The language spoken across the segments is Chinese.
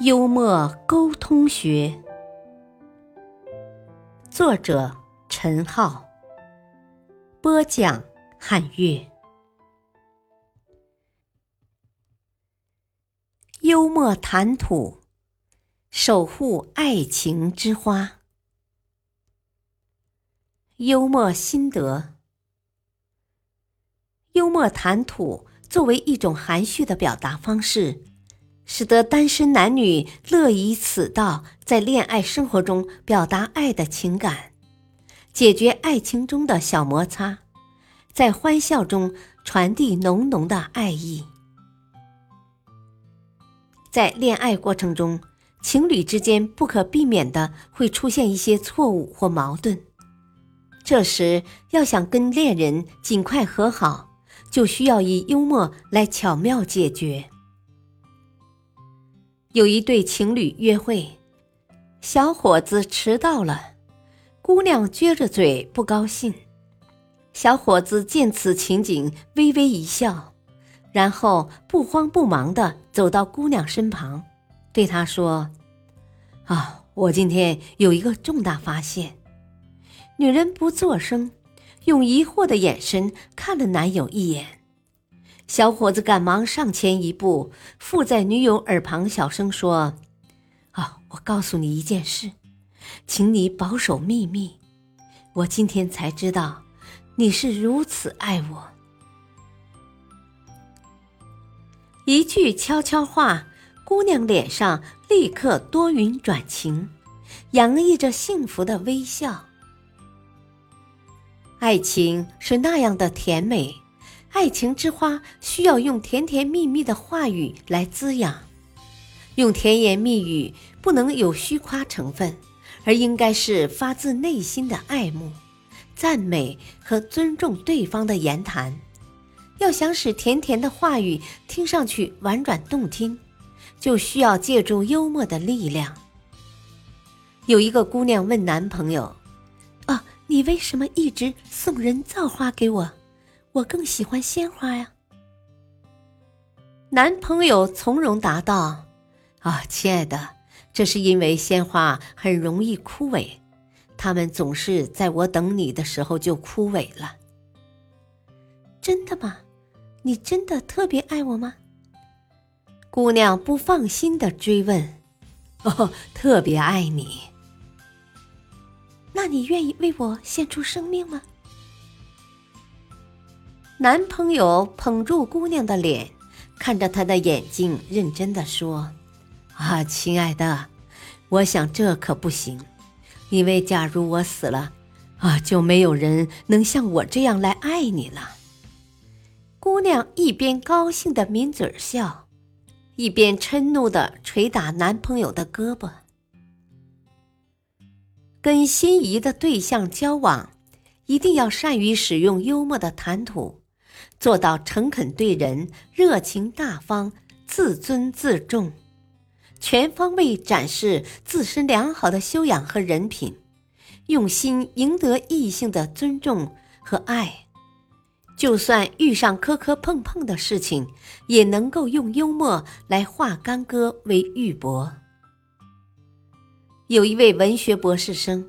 幽默沟通学，作者。陈浩播讲，汉乐。幽默谈吐，守护爱情之花。幽默心得，幽默谈吐作为一种含蓄的表达方式，使得单身男女乐以此道在恋爱生活中表达爱的情感。解决爱情中的小摩擦，在欢笑中传递浓浓的爱意。在恋爱过程中，情侣之间不可避免的会出现一些错误或矛盾，这时要想跟恋人尽快和好，就需要以幽默来巧妙解决。有一对情侣约会，小伙子迟到了。姑娘撅着嘴不高兴，小伙子见此情景，微微一笑，然后不慌不忙地走到姑娘身旁，对她说：“啊，我今天有一个重大发现。”女人不作声，用疑惑的眼神看了男友一眼。小伙子赶忙上前一步，附在女友耳旁小声说：“啊，我告诉你一件事。”请你保守秘密，我今天才知道你是如此爱我。一句悄悄话，姑娘脸上立刻多云转晴，洋溢着幸福的微笑。爱情是那样的甜美，爱情之花需要用甜甜蜜蜜的话语来滋养，用甜言蜜语不能有虚夸成分。而应该是发自内心的爱慕、赞美和尊重对方的言谈。要想使甜甜的话语听上去婉转动听，就需要借助幽默的力量。有一个姑娘问男朋友：“啊，你为什么一直送人造花给我？我更喜欢鲜花呀。”男朋友从容答道：“啊，亲爱的。”这是因为鲜花很容易枯萎，它们总是在我等你的时候就枯萎了。真的吗？你真的特别爱我吗？姑娘不放心的追问。哦，特别爱你。那你愿意为我献出生命吗？男朋友捧住姑娘的脸，看着她的眼睛，认真的说。啊，亲爱的，我想这可不行，因为假如我死了，啊，就没有人能像我这样来爱你了。姑娘一边高兴的抿嘴笑，一边嗔怒的捶打男朋友的胳膊。跟心仪的对象交往，一定要善于使用幽默的谈吐，做到诚恳对人、热情大方、自尊自重。全方位展示自身良好的修养和人品，用心赢得异性的尊重和爱。就算遇上磕磕碰碰的事情，也能够用幽默来化干戈为玉帛。有一位文学博士生，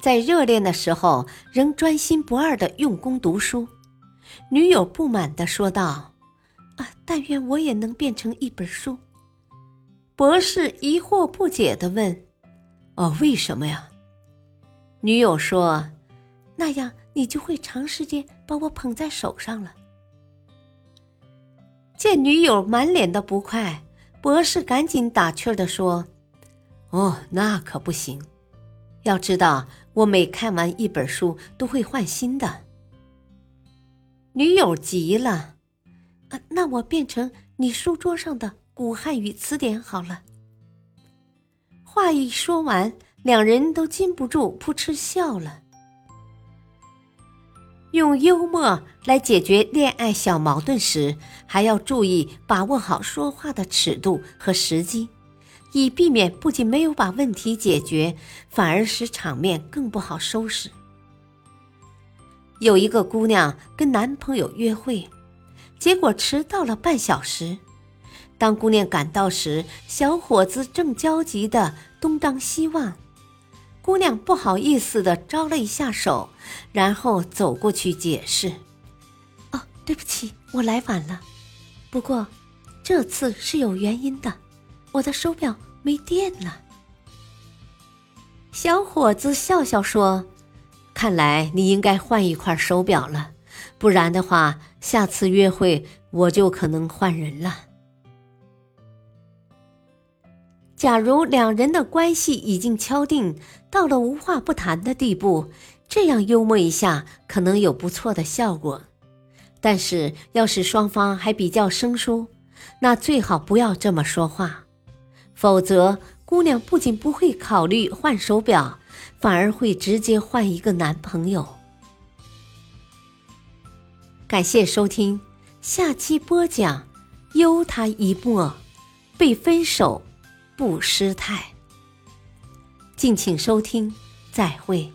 在热恋的时候仍专心不二的用功读书，女友不满的说道：“啊，但愿我也能变成一本书。”博士疑惑不解的问：“哦，为什么呀？”女友说：“那样你就会长时间把我捧在手上了。”见女友满脸的不快，博士赶紧打趣的说：“哦，那可不行！要知道，我每看完一本书都会换新的。”女友急了：“啊，那我变成你书桌上的？”古汉语词典好了。话一说完，两人都禁不住扑哧笑了。用幽默来解决恋爱小矛盾时，还要注意把握好说话的尺度和时机，以避免不仅没有把问题解决，反而使场面更不好收拾。有一个姑娘跟男朋友约会，结果迟到了半小时。当姑娘赶到时，小伙子正焦急的东张西望。姑娘不好意思的招了一下手，然后走过去解释：“哦，对不起，我来晚了。不过，这次是有原因的，我的手表没电了。”小伙子笑笑说：“看来你应该换一块手表了，不然的话，下次约会我就可能换人了。”假如两人的关系已经敲定到了无话不谈的地步，这样幽默一下可能有不错的效果。但是，要是双方还比较生疏，那最好不要这么说话，否则姑娘不仅不会考虑换手表，反而会直接换一个男朋友。感谢收听，下期播讲：幽他一默，被分手。不失态，敬请收听，再会。